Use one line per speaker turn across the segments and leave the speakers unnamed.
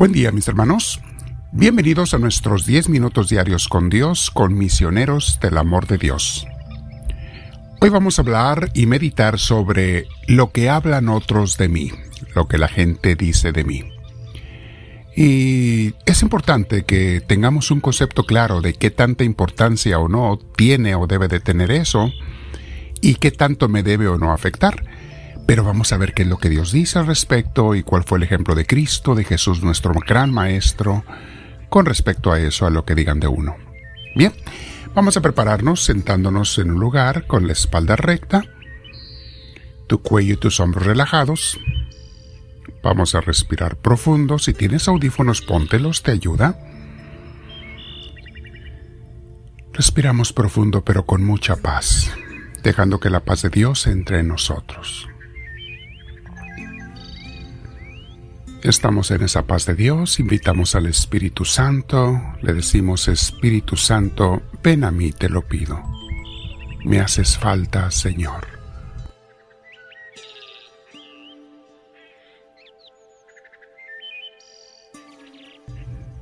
Buen día mis hermanos. Bienvenidos a nuestros 10 minutos diarios con Dios, con misioneros del amor de Dios. Hoy vamos a hablar y meditar sobre lo que hablan otros de mí, lo que la gente dice de mí. Y es importante que tengamos un concepto claro de qué tanta importancia o no tiene o debe de tener eso y qué tanto me debe o no afectar. Pero vamos a ver qué es lo que Dios dice al respecto y cuál fue el ejemplo de Cristo, de Jesús, nuestro gran Maestro, con respecto a eso, a lo que digan de uno. Bien, vamos a prepararnos sentándonos en un lugar con la espalda recta, tu cuello y tus hombros relajados. Vamos a respirar profundo. Si tienes audífonos, póntelos, te ayuda. Respiramos profundo pero con mucha paz, dejando que la paz de Dios entre en nosotros. Estamos en esa paz de Dios, invitamos al Espíritu Santo, le decimos Espíritu Santo, ven a mí, te lo pido. Me haces falta, Señor.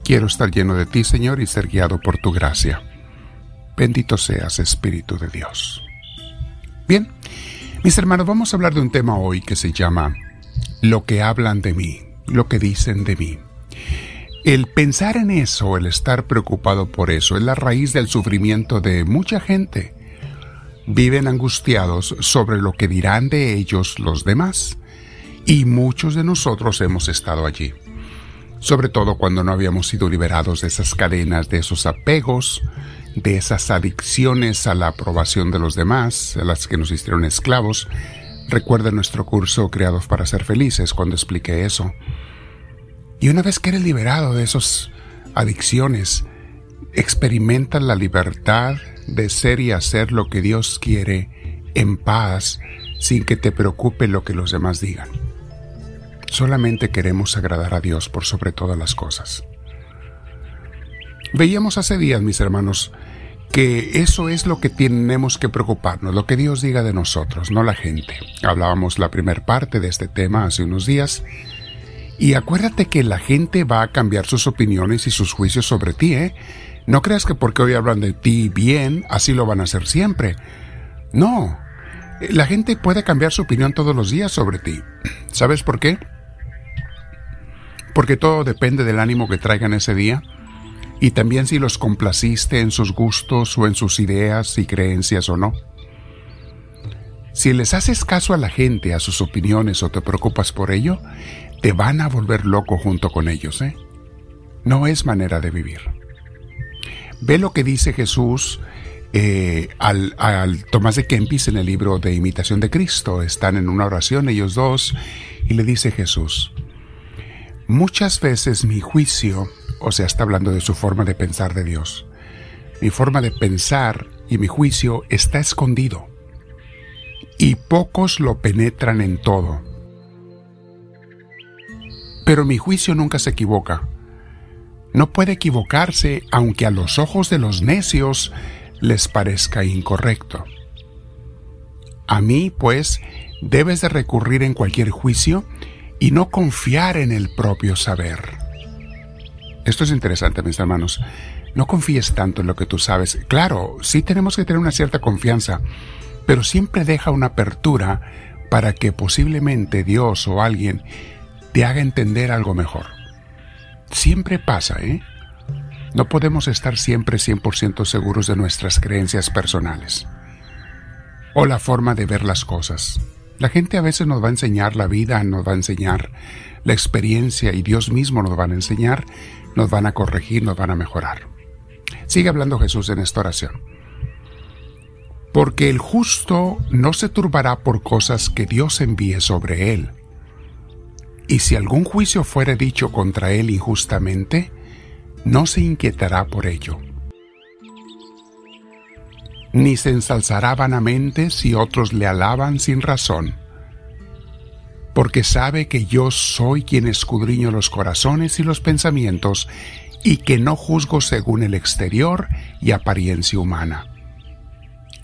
Quiero estar lleno de ti, Señor, y ser guiado por tu gracia. Bendito seas, Espíritu de Dios. Bien, mis hermanos, vamos a hablar de un tema hoy que se llama Lo que hablan de mí lo que dicen de mí. El pensar en eso, el estar preocupado por eso, es la raíz del sufrimiento de mucha gente. Viven angustiados sobre lo que dirán de ellos los demás. Y muchos de nosotros hemos estado allí. Sobre todo cuando no habíamos sido liberados de esas cadenas, de esos apegos, de esas adicciones a la aprobación de los demás, a las que nos hicieron esclavos, Recuerda nuestro curso Creados para ser felices cuando expliqué eso. Y una vez que eres liberado de esas adicciones, experimentas la libertad de ser y hacer lo que Dios quiere en paz, sin que te preocupe lo que los demás digan. Solamente queremos agradar a Dios por sobre todas las cosas. Veíamos hace días, mis hermanos, que eso es lo que tenemos que preocuparnos, lo que Dios diga de nosotros, no la gente. Hablábamos la primera parte de este tema hace unos días. Y acuérdate que la gente va a cambiar sus opiniones y sus juicios sobre ti, ¿eh? No creas que porque hoy hablan de ti bien, así lo van a hacer siempre. No. La gente puede cambiar su opinión todos los días sobre ti. ¿Sabes por qué? Porque todo depende del ánimo que traigan ese día y también si los complaciste en sus gustos o en sus ideas y creencias o no. Si les haces caso a la gente, a sus opiniones o te preocupas por ello, te van a volver loco junto con ellos, ¿eh? No es manera de vivir. Ve lo que dice Jesús eh, al, al, Tomás de Kempis en el libro de Imitación de Cristo. Están en una oración ellos dos y le dice Jesús, muchas veces mi juicio o sea, está hablando de su forma de pensar de Dios. Mi forma de pensar y mi juicio está escondido. Y pocos lo penetran en todo. Pero mi juicio nunca se equivoca. No puede equivocarse aunque a los ojos de los necios les parezca incorrecto. A mí, pues, debes de recurrir en cualquier juicio y no confiar en el propio saber. Esto es interesante, mis hermanos. No confíes tanto en lo que tú sabes. Claro, sí tenemos que tener una cierta confianza, pero siempre deja una apertura para que posiblemente Dios o alguien te haga entender algo mejor. Siempre pasa, ¿eh? No podemos estar siempre 100% seguros de nuestras creencias personales o la forma de ver las cosas. La gente a veces nos va a enseñar la vida, nos va a enseñar la experiencia y Dios mismo nos va a enseñar nos van a corregir, nos van a mejorar. Sigue hablando Jesús en esta oración. Porque el justo no se turbará por cosas que Dios envíe sobre él. Y si algún juicio fuere dicho contra él injustamente, no se inquietará por ello. Ni se ensalzará vanamente si otros le alaban sin razón porque sabe que yo soy quien escudriño los corazones y los pensamientos, y que no juzgo según el exterior y apariencia humana.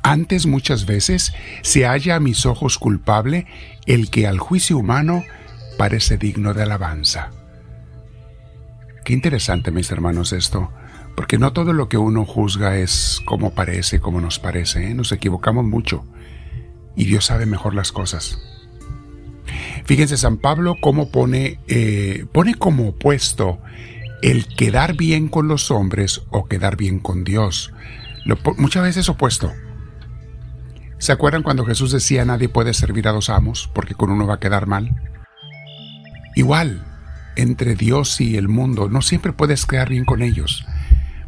Antes muchas veces se halla a mis ojos culpable el que al juicio humano parece digno de alabanza. Qué interesante, mis hermanos, esto, porque no todo lo que uno juzga es como parece, como nos parece, ¿eh? nos equivocamos mucho y Dios sabe mejor las cosas. Fíjense San Pablo cómo pone, eh, pone como opuesto el quedar bien con los hombres o quedar bien con Dios. muchas veces opuesto. ¿Se acuerdan cuando Jesús decía nadie puede servir a dos amos porque con uno va a quedar mal? Igual, entre Dios y el mundo, no siempre puedes quedar bien con ellos.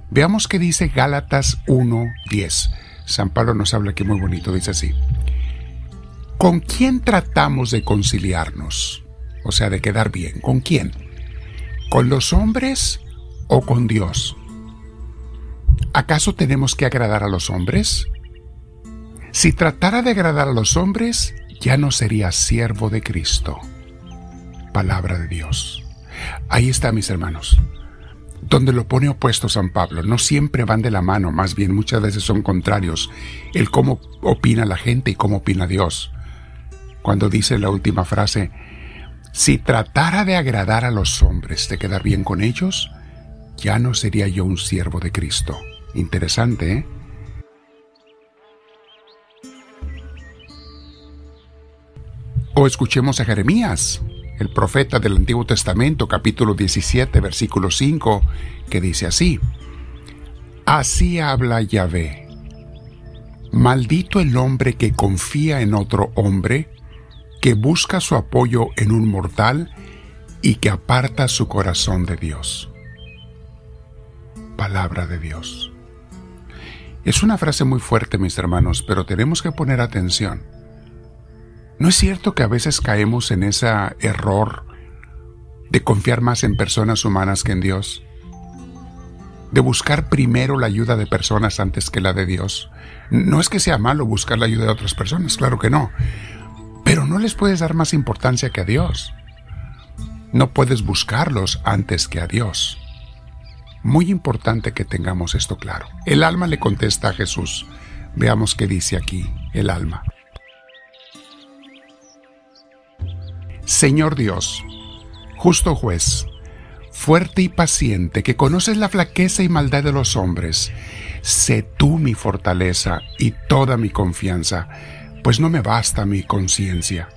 Veamos qué dice Gálatas 1.10. San Pablo nos habla aquí muy bonito, dice así. ¿Con quién tratamos de conciliarnos? O sea, de quedar bien. ¿Con quién? ¿Con los hombres o con Dios? ¿Acaso tenemos que agradar a los hombres? Si tratara de agradar a los hombres, ya no sería siervo de Cristo. Palabra de Dios. Ahí está, mis hermanos. Donde lo pone opuesto San Pablo, no siempre van de la mano, más bien muchas veces son contrarios, el cómo opina la gente y cómo opina Dios cuando dice la última frase, si tratara de agradar a los hombres, de quedar bien con ellos, ya no sería yo un siervo de Cristo. Interesante, ¿eh? O escuchemos a Jeremías, el profeta del Antiguo Testamento, capítulo 17, versículo 5, que dice así, Así habla Yahvé, maldito el hombre que confía en otro hombre, que busca su apoyo en un mortal y que aparta su corazón de Dios. Palabra de Dios. Es una frase muy fuerte, mis hermanos, pero tenemos que poner atención. ¿No es cierto que a veces caemos en ese error de confiar más en personas humanas que en Dios? De buscar primero la ayuda de personas antes que la de Dios. No es que sea malo buscar la ayuda de otras personas, claro que no, pero no les puedes dar más importancia que a Dios. No puedes buscarlos antes que a Dios. Muy importante que tengamos esto claro. El alma le contesta a Jesús. Veamos qué dice aquí el alma. Señor Dios, justo juez, fuerte y paciente, que conoces la flaqueza y maldad de los hombres, sé tú mi fortaleza y toda mi confianza pues no me basta mi conciencia.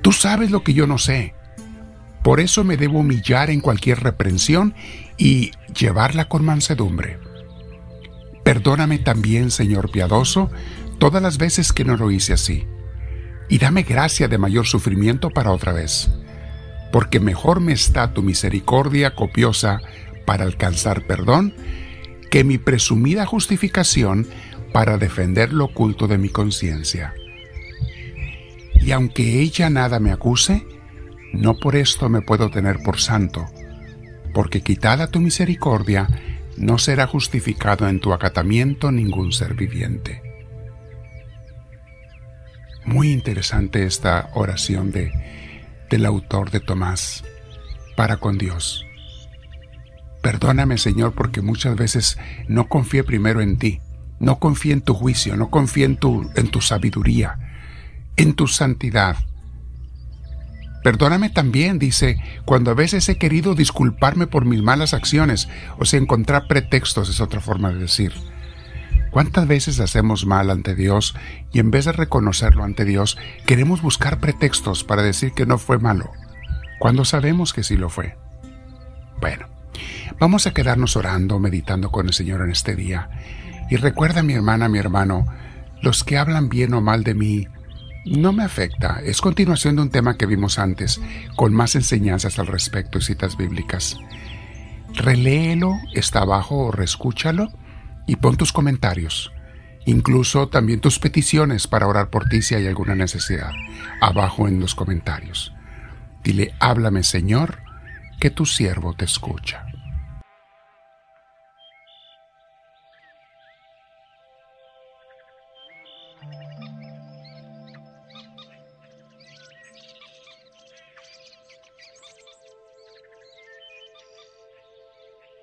Tú sabes lo que yo no sé. Por eso me debo humillar en cualquier reprensión y llevarla con mansedumbre. Perdóname también, Señor piadoso, todas las veces que no lo hice así, y dame gracia de mayor sufrimiento para otra vez, porque mejor me está tu misericordia copiosa para alcanzar perdón que mi presumida justificación para defender lo oculto de mi conciencia. Y aunque ella nada me acuse, no por esto me puedo tener por santo, porque quitada tu misericordia, no será justificado en tu acatamiento ningún ser viviente. Muy interesante esta oración de, del autor de Tomás para con Dios. Perdóname, Señor, porque muchas veces no confié primero en ti, no confíe en tu juicio, no confíe en tu, en tu sabiduría, en tu santidad. Perdóname también, dice, cuando a veces he querido disculparme por mis malas acciones, o sea, encontrar pretextos es otra forma de decir. ¿Cuántas veces hacemos mal ante Dios y en vez de reconocerlo ante Dios, queremos buscar pretextos para decir que no fue malo, cuando sabemos que sí lo fue? Bueno, vamos a quedarnos orando, meditando con el Señor en este día y recuerda mi hermana, mi hermano, los que hablan bien o mal de mí no me afecta. Es continuación de un tema que vimos antes, con más enseñanzas al respecto y citas bíblicas. Reléelo, está abajo o reescúchalo y pon tus comentarios. Incluso también tus peticiones para orar por ti si hay alguna necesidad, abajo en los comentarios. Dile, háblame Señor, que tu siervo te escucha.